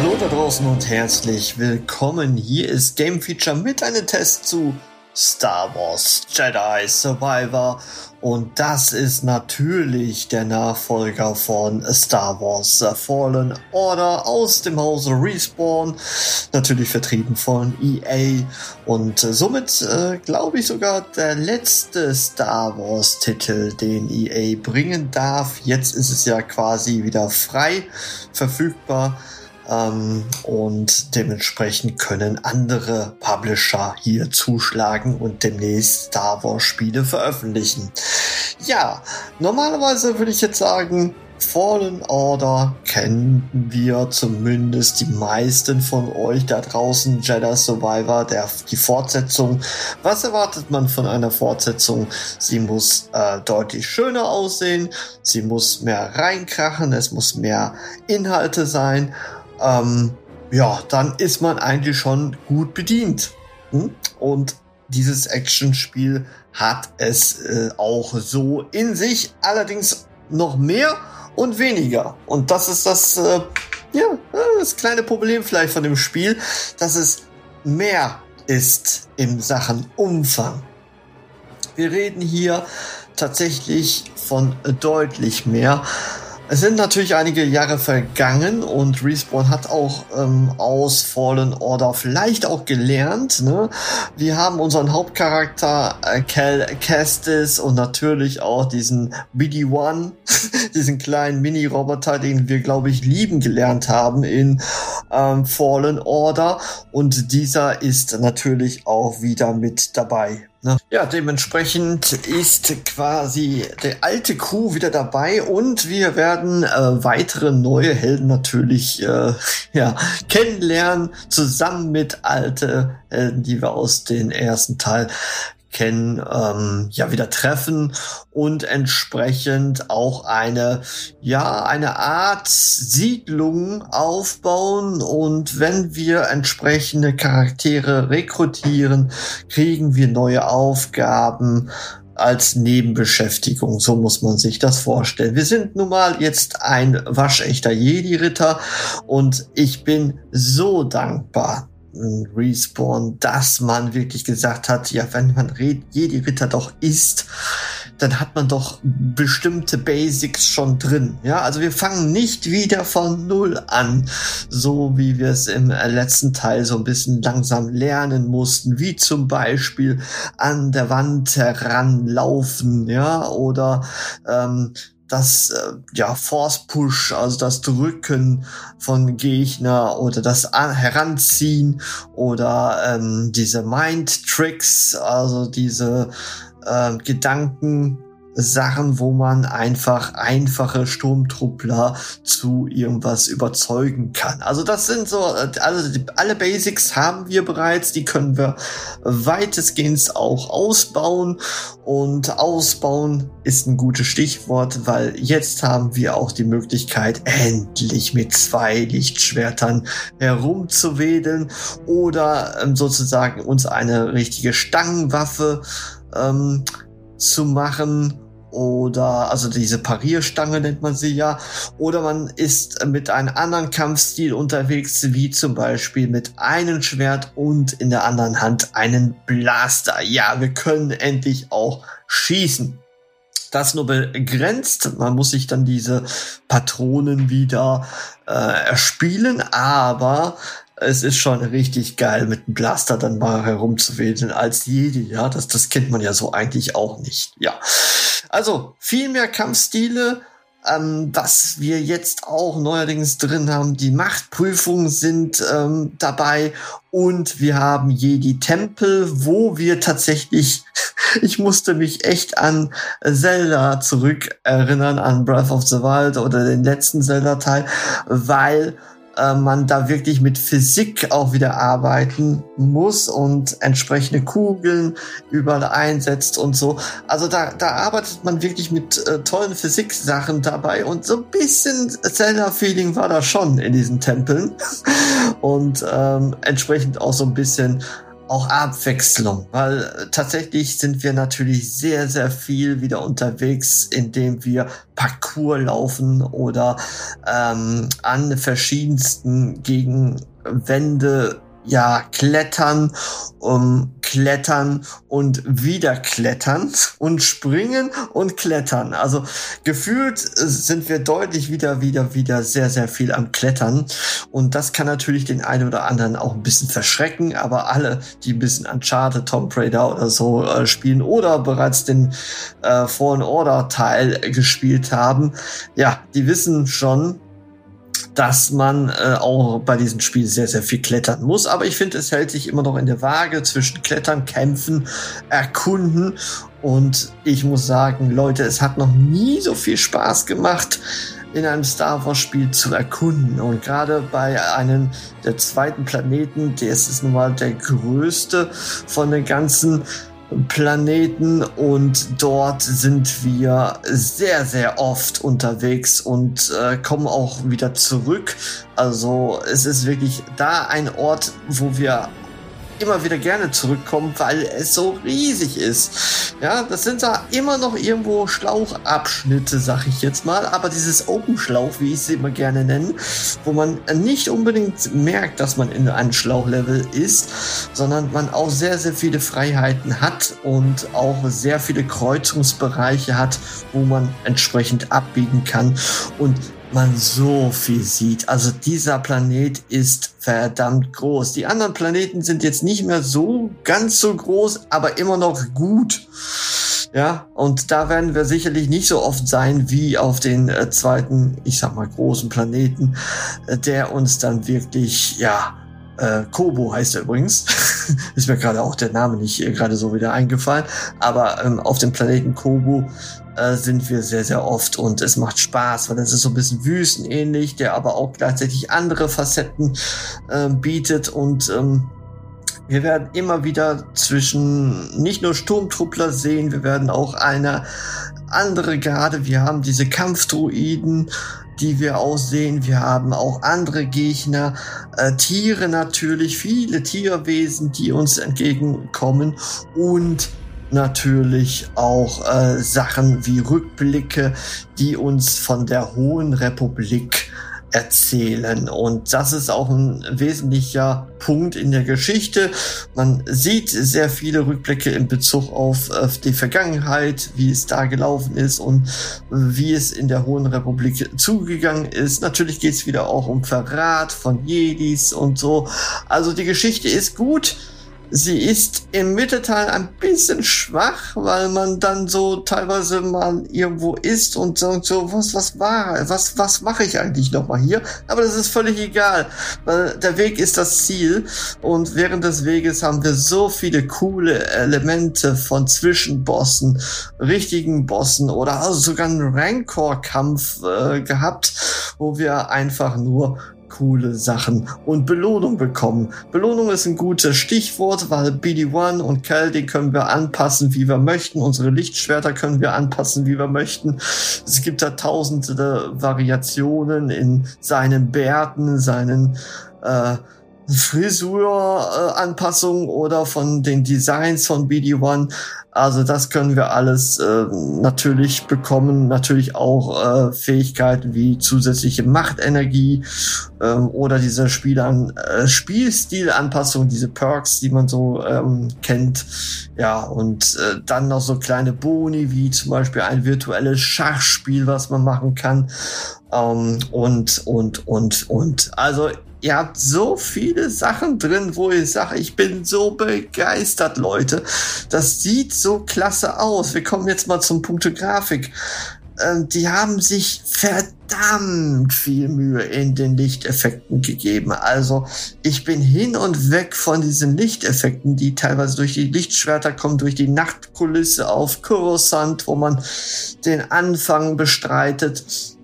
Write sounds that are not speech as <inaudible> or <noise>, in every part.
Hallo da draußen und herzlich willkommen. Hier ist Game Feature mit einem Test zu Star Wars Jedi Survivor und das ist natürlich der Nachfolger von Star Wars The Fallen Order aus dem Hause Respawn, natürlich vertrieben von EA und somit äh, glaube ich sogar der letzte Star Wars Titel, den EA bringen darf. Jetzt ist es ja quasi wieder frei verfügbar ähm, und dementsprechend können andere Publisher hier zuschlagen und demnächst Star Wars Spiele veröffentlichen. Ja, normalerweise würde ich jetzt sagen, Fallen Order kennen wir zumindest die meisten von euch da draußen. Jedi Survivor, der, die Fortsetzung. Was erwartet man von einer Fortsetzung? Sie muss äh, deutlich schöner aussehen. Sie muss mehr reinkrachen. Es muss mehr Inhalte sein ähm, ja, dann ist man eigentlich schon gut bedient. Hm? Und dieses Actionspiel hat es äh, auch so in sich, allerdings noch mehr und weniger. Und das ist das, äh, ja, das kleine Problem vielleicht von dem Spiel, dass es mehr ist in Sachen Umfang. Wir reden hier tatsächlich von deutlich mehr. Es sind natürlich einige Jahre vergangen und Respawn hat auch ähm, aus Fallen Order vielleicht auch gelernt. Ne? Wir haben unseren Hauptcharakter äh, Cal Kestis und natürlich auch diesen BD-1, <laughs> diesen kleinen Mini-Roboter, den wir, glaube ich, lieben gelernt haben in ähm, Fallen Order. Und dieser ist natürlich auch wieder mit dabei. Ne? Ja, dementsprechend ist quasi der alte Crew wieder dabei und wir werden äh, weitere neue Helden natürlich äh, <laughs> ja, kennenlernen, zusammen mit alte Helden, die wir aus den ersten Teil kennen, ähm, ja wieder treffen und entsprechend auch eine, ja, eine Art Siedlung aufbauen und wenn wir entsprechende Charaktere rekrutieren, kriegen wir neue Aufgaben, als Nebenbeschäftigung. So muss man sich das vorstellen. Wir sind nun mal jetzt ein waschechter Jedi-Ritter und ich bin so dankbar, Respawn, dass man wirklich gesagt hat, ja, wenn man jede Ritter doch ist, dann hat man doch bestimmte Basics schon drin. Ja, also wir fangen nicht wieder von Null an, so wie wir es im letzten Teil so ein bisschen langsam lernen mussten, wie zum Beispiel an der Wand heranlaufen, ja, oder ähm, das äh, ja Force Push, also das Drücken von Gegner oder das Heranziehen oder ähm, diese Mind Tricks, also diese äh, Gedanken Sachen, wo man einfach einfache Sturmtruppler zu irgendwas überzeugen kann. Also das sind so, also alle Basics haben wir bereits, die können wir weitestgehend auch ausbauen und ausbauen ist ein gutes Stichwort, weil jetzt haben wir auch die Möglichkeit, endlich mit zwei Lichtschwertern herumzuwedeln oder ähm, sozusagen uns eine richtige Stangenwaffe ähm, zu machen oder also diese Parierstange nennt man sie ja, oder man ist mit einem anderen Kampfstil unterwegs, wie zum Beispiel mit einem Schwert und in der anderen Hand einen Blaster. Ja, wir können endlich auch schießen. Das nur begrenzt. Man muss sich dann diese Patronen wieder äh, erspielen, aber es ist schon richtig geil, mit einem Blaster dann mal herumzuwedeln als Jedi. Ja, das, das kennt man ja so eigentlich auch nicht. Ja. Also, viel mehr Kampfstile, Ähm, was wir jetzt auch neuerdings drin haben, die Machtprüfungen sind ähm, dabei und wir haben Jedi Tempel, wo wir tatsächlich, <laughs> ich musste mich echt an Zelda zurückerinnern, an Breath of the Wild oder den letzten Zelda-Teil, weil äh, man da wirklich mit Physik auch wieder arbeiten muss und entsprechende Kugeln überall einsetzt und so. Also da, da arbeitet man wirklich mit äh, tollen Physiksachen dabei und so ein bisschen Zelda-Feeling war da schon in diesen Tempeln <laughs> und ähm, entsprechend auch so ein bisschen auch Abwechslung, weil äh, tatsächlich sind wir natürlich sehr, sehr viel wieder unterwegs, indem wir Parcours laufen oder ähm, an verschiedensten Gegenwände ja, klettern, um klettern und wieder klettern und springen und klettern. Also gefühlt sind wir deutlich wieder, wieder, wieder sehr, sehr viel am Klettern. Und das kann natürlich den einen oder anderen auch ein bisschen verschrecken, aber alle, die ein bisschen Uncharted, Tomb Raider oder so äh, spielen oder bereits den äh, Fallen Order Teil gespielt haben, ja, die wissen schon, dass man äh, auch bei diesem Spiel sehr, sehr viel klettern muss. Aber ich finde, es hält sich immer noch in der Waage zwischen Klettern, Kämpfen, Erkunden. Und ich muss sagen, Leute, es hat noch nie so viel Spaß gemacht, in einem Star Wars Spiel zu erkunden. Und gerade bei einem der zweiten Planeten, der ist nun mal der größte von den ganzen Planeten und dort sind wir sehr, sehr oft unterwegs und äh, kommen auch wieder zurück. Also es ist wirklich da ein Ort, wo wir immer wieder gerne zurückkommen, weil es so riesig ist. Ja, das sind da immer noch irgendwo Schlauchabschnitte, sag ich jetzt mal, aber dieses Open Schlauch, wie ich sie immer gerne nenne, wo man nicht unbedingt merkt, dass man in einem Schlauchlevel ist, sondern man auch sehr, sehr viele Freiheiten hat und auch sehr viele Kreuzungsbereiche hat, wo man entsprechend abbiegen kann und man so viel sieht. Also dieser Planet ist verdammt groß. Die anderen Planeten sind jetzt nicht mehr so ganz so groß, aber immer noch gut. Ja, und da werden wir sicherlich nicht so oft sein wie auf den äh, zweiten, ich sag mal, großen Planeten, äh, der uns dann wirklich, ja, äh, Kobo heißt er übrigens. <laughs> ist mir gerade auch der Name nicht äh, gerade so wieder eingefallen. Aber ähm, auf dem Planeten Kobo äh, sind wir sehr, sehr oft und es macht Spaß, weil das ist so ein bisschen wüstenähnlich, der aber auch gleichzeitig andere Facetten äh, bietet und ähm, wir werden immer wieder zwischen nicht nur Sturmtruppler sehen, wir werden auch eine andere Garde, wir haben diese Kampfdruiden, die wir aussehen. Wir haben auch andere Gegner, äh, Tiere natürlich, viele Tierwesen, die uns entgegenkommen und natürlich auch äh, Sachen wie Rückblicke, die uns von der Hohen Republik erzählen. Und das ist auch ein wesentlicher Punkt in der Geschichte. Man sieht sehr viele Rückblicke in Bezug auf, auf die Vergangenheit, wie es da gelaufen ist und wie es in der Hohen Republik zugegangen ist. Natürlich geht es wieder auch um Verrat von Jedis und so. Also die Geschichte ist gut. Sie ist im Mittelteil ein bisschen schwach, weil man dann so teilweise mal irgendwo ist und sagt so, was, was war, was, was mache ich eigentlich nochmal hier? Aber das ist völlig egal, weil der Weg ist das Ziel und während des Weges haben wir so viele coole Elemente von Zwischenbossen, richtigen Bossen oder also sogar einen Rancor-Kampf äh, gehabt, wo wir einfach nur coole Sachen und Belohnung bekommen. Belohnung ist ein gutes Stichwort, weil BD1 und Cal, die können wir anpassen, wie wir möchten. Unsere Lichtschwerter können wir anpassen, wie wir möchten. Es gibt da tausende Variationen in seinen Bärten, seinen äh, Frisur-Anpassungen oder von den Designs von BD1. Also das können wir alles äh, natürlich bekommen. Natürlich auch äh, Fähigkeiten wie zusätzliche Machtenergie ähm, oder diese Spielan äh, Spielstilanpassung, diese Perks, die man so ähm, kennt. Ja, und äh, dann noch so kleine Boni, wie zum Beispiel ein virtuelles Schachspiel, was man machen kann. Ähm, und, und, und, und. Also ihr habt so viele Sachen drin, wo ich sage, ich bin so begeistert, Leute. Das sieht so klasse aus. Wir kommen jetzt mal zum Punkt Grafik. äh, die haben sich verdammt viel Mühe in den Lichteffekten gegeben. Also ich bin hin und weg von diesen Lichteffekten, die teilweise durch die Lichtschwerter kommen, durch die Nachtkulisse auf Coruscant, wo man den Anfang bestreitet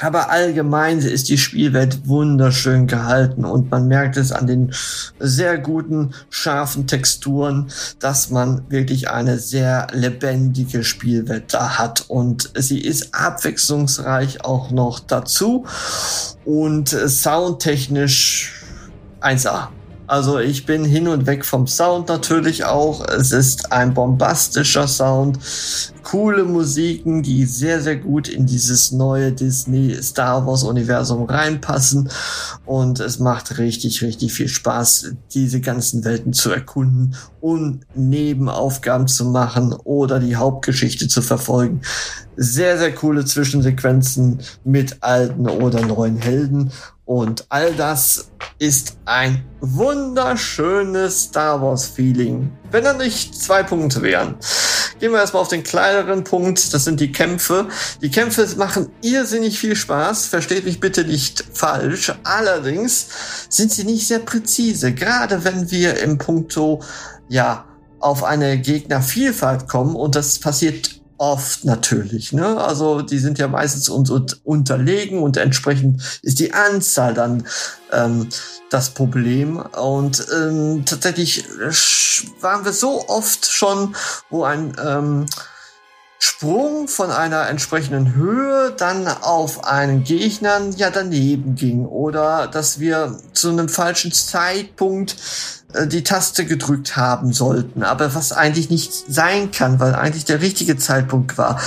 aber allgemein ist die Spielwelt wunderschön gehalten und man merkt es an den sehr guten, scharfen Texturen, dass man wirklich eine sehr lebendige Spielwelt da hat und sie ist abwechslungsreich auch noch dazu und soundtechnisch 1A. Also ich bin hin und weg vom Sound natürlich auch. Es ist ein bombastischer Sound, coole Musiken, die sehr, sehr gut in dieses neue Disney Star Wars Universum reinpassen. Und es macht richtig, richtig viel Spaß, diese ganzen Welten zu erkunden und Nebenaufgaben zu machen oder die Hauptgeschichte zu verfolgen. Sehr, sehr coole Zwischensequenzen mit alten oder neuen Helden. Und all das ist ein wunderschönes Star Wars Feeling. Wenn da nicht zwei Punkte wären. Gehen wir erstmal auf den kleineren Punkt. Das sind die Kämpfe. Die Kämpfe machen irrsinnig viel Spaß. Versteht mich bitte nicht falsch. Allerdings sind sie nicht sehr präzise. Gerade wenn wir im Punkto, ja, auf eine Gegnervielfalt kommen und das passiert Oft natürlich, ne? Also die sind ja meistens uns unterlegen und entsprechend ist die Anzahl dann ähm, das Problem. Und ähm, tatsächlich waren wir so oft schon, wo ein ähm, Sprung von einer entsprechenden Höhe dann auf einen Gegner ja daneben ging oder dass wir zu einem falschen Zeitpunkt äh, die Taste gedrückt haben sollten, aber was eigentlich nicht sein kann, weil eigentlich der richtige Zeitpunkt war.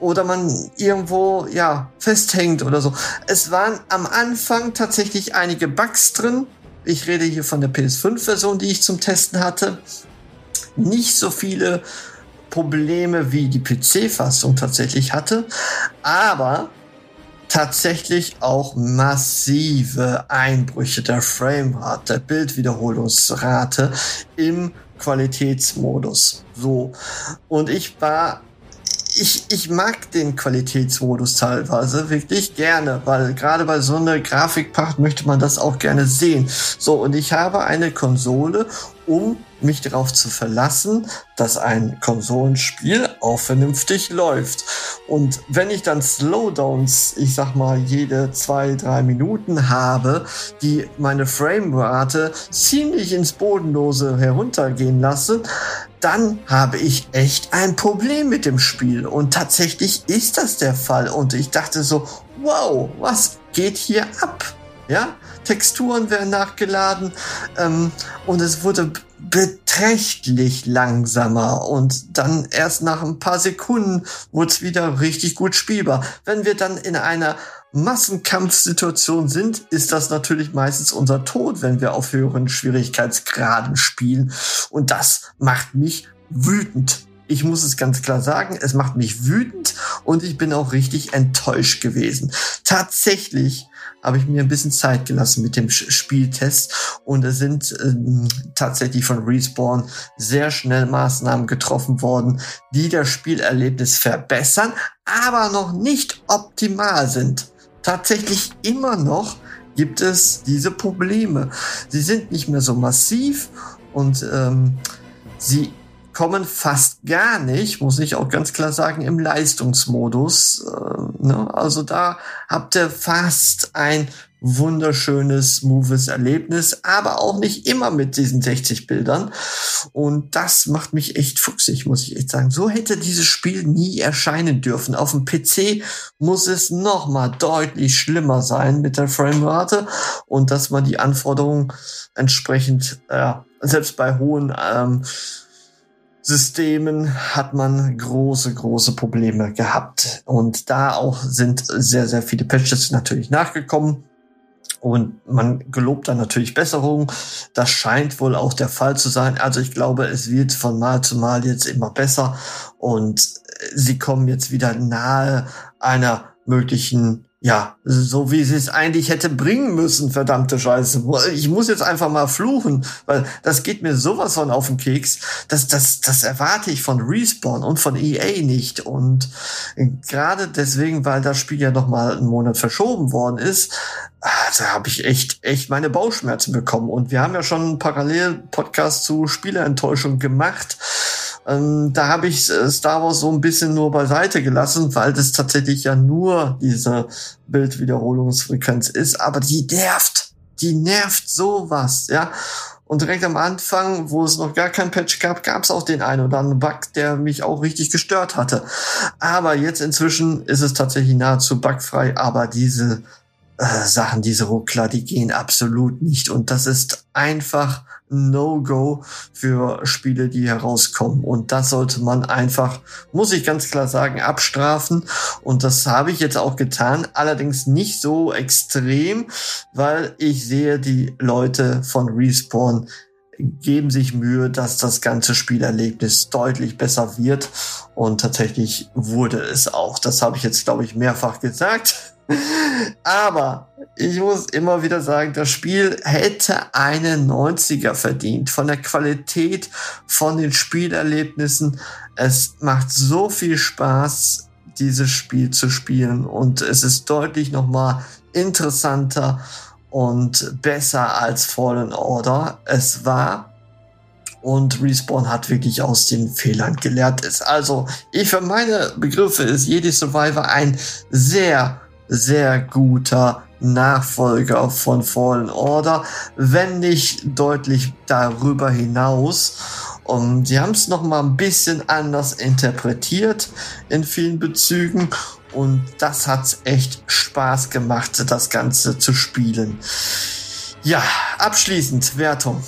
Oder man irgendwo, ja, festhängt oder so. Es waren am Anfang tatsächlich einige Bugs drin. Ich rede hier von der PS5-Version, die ich zum Testen hatte. Nicht so viele Probleme wie die PC-Fassung tatsächlich hatte, aber tatsächlich auch massive Einbrüche der Framerate, der Bildwiederholungsrate im Qualitätsmodus. So. Und ich war ich, ich mag den Qualitätsmodus teilweise wirklich gerne, weil gerade bei so einer Grafikpacht möchte man das auch gerne sehen. So, und ich habe eine Konsole, um mich darauf zu verlassen, dass ein Konsolenspiel auch vernünftig läuft. Und wenn ich dann Slowdowns, ich sag mal, jede zwei, drei Minuten habe, die meine Framerate ziemlich ins Bodenlose heruntergehen lassen, dann habe ich echt ein Problem mit dem Spiel. Und tatsächlich ist das der Fall. Und ich dachte so, wow, was geht hier ab? Ja, Texturen werden nachgeladen ähm, und es wurde beträchtlich langsamer und dann erst nach ein paar Sekunden wurde es wieder richtig gut spielbar. Wenn wir dann in einer Massenkampfsituation sind, ist das natürlich meistens unser Tod, wenn wir auf höheren Schwierigkeitsgraden spielen. Und das macht mich wütend. Ich muss es ganz klar sagen, es macht mich wütend und ich bin auch richtig enttäuscht gewesen. Tatsächlich habe ich mir ein bisschen Zeit gelassen mit dem Spieltest und es sind ähm, tatsächlich von Respawn sehr schnell Maßnahmen getroffen worden, die das Spielerlebnis verbessern, aber noch nicht optimal sind. Tatsächlich immer noch gibt es diese Probleme. Sie sind nicht mehr so massiv und ähm, sie kommen fast gar nicht, muss ich auch ganz klar sagen, im Leistungsmodus. Äh, ne? Also da habt ihr fast ein wunderschönes, smoothes Erlebnis, aber auch nicht immer mit diesen 60 Bildern. Und das macht mich echt fuchsig, muss ich echt sagen. So hätte dieses Spiel nie erscheinen dürfen. Auf dem PC muss es noch mal deutlich schlimmer sein mit der Framerate und dass man die Anforderungen entsprechend, äh, selbst bei hohen ähm, Systemen hat man große, große Probleme gehabt. Und da auch sind sehr, sehr viele Patches natürlich nachgekommen. Und man gelobt dann natürlich Besserung. Das scheint wohl auch der Fall zu sein. Also ich glaube, es wird von Mal zu Mal jetzt immer besser. Und sie kommen jetzt wieder nahe einer möglichen ja, so wie sie es eigentlich hätte bringen müssen, verdammte Scheiße. Ich muss jetzt einfach mal fluchen, weil das geht mir sowas von auf den Keks. Das, das, das erwarte ich von Respawn und von EA nicht. Und Gerade deswegen, weil das Spiel ja noch mal einen Monat verschoben worden ist, da habe ich echt, echt meine Bauchschmerzen bekommen. Und wir haben ja schon einen Parallel-Podcast zu Spielerenttäuschung gemacht. Ähm, da habe ich äh, Star Wars so ein bisschen nur beiseite gelassen, weil das tatsächlich ja nur diese Bildwiederholungsfrequenz ist. Aber die nervt. Die nervt sowas, ja. Und direkt am Anfang, wo es noch gar kein Patch gab, gab es auch den einen oder anderen Bug, der mich auch richtig gestört hatte. Aber jetzt inzwischen ist es tatsächlich nahezu bugfrei, aber diese äh, Sachen, diese Ruckler, die gehen absolut nicht. Und das ist einfach No-Go für Spiele, die herauskommen. Und das sollte man einfach, muss ich ganz klar sagen, abstrafen. Und das habe ich jetzt auch getan. Allerdings nicht so extrem, weil ich sehe, die Leute von Respawn geben sich Mühe, dass das ganze Spielerlebnis deutlich besser wird. Und tatsächlich wurde es auch. Das habe ich jetzt, glaube ich, mehrfach gesagt. Aber ich muss immer wieder sagen, das Spiel hätte einen 90er verdient. Von der Qualität, von den Spielerlebnissen. Es macht so viel Spaß, dieses Spiel zu spielen. Und es ist deutlich nochmal interessanter und besser als Fallen Order. Es war und Respawn hat wirklich aus den Fehlern gelernt. Ist also, ich für meine Begriffe ist jede Survivor ein sehr sehr guter Nachfolger von Fallen Order, wenn nicht deutlich darüber hinaus. Und sie haben es noch mal ein bisschen anders interpretiert in vielen Bezügen und das hat echt Spaß gemacht, das Ganze zu spielen. Ja, abschließend Wertung.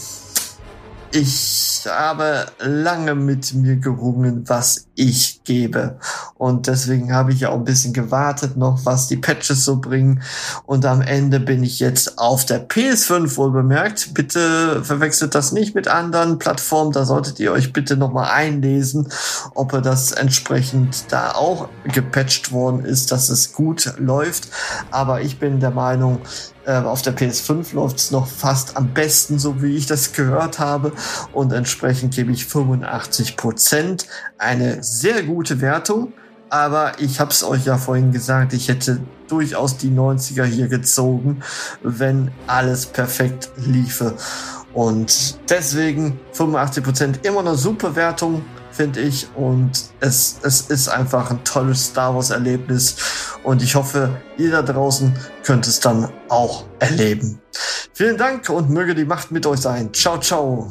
Ich habe lange mit mir gerungen, was ich gebe. Und deswegen habe ich ja auch ein bisschen gewartet noch, was die Patches so bringen. Und am Ende bin ich jetzt auf der PS5 wohl bemerkt. Bitte verwechselt das nicht mit anderen Plattformen. Da solltet ihr euch bitte nochmal einlesen, ob das entsprechend da auch gepatcht worden ist, dass es gut läuft. Aber ich bin der Meinung, äh, auf der PS5 läuft es noch fast am besten, so wie ich das gehört habe. Und entsprechend gebe ich 85 Prozent. Eine sehr gute Wertung. Aber ich habe es euch ja vorhin gesagt, ich hätte durchaus die 90er hier gezogen, wenn alles perfekt liefe. Und deswegen 85 Prozent immer eine super Wertung finde ich. Und es, es ist einfach ein tolles Star Wars-Erlebnis. Und ich hoffe, ihr da draußen könnt es dann auch erleben. Vielen Dank und möge die Macht mit euch sein. Ciao, ciao.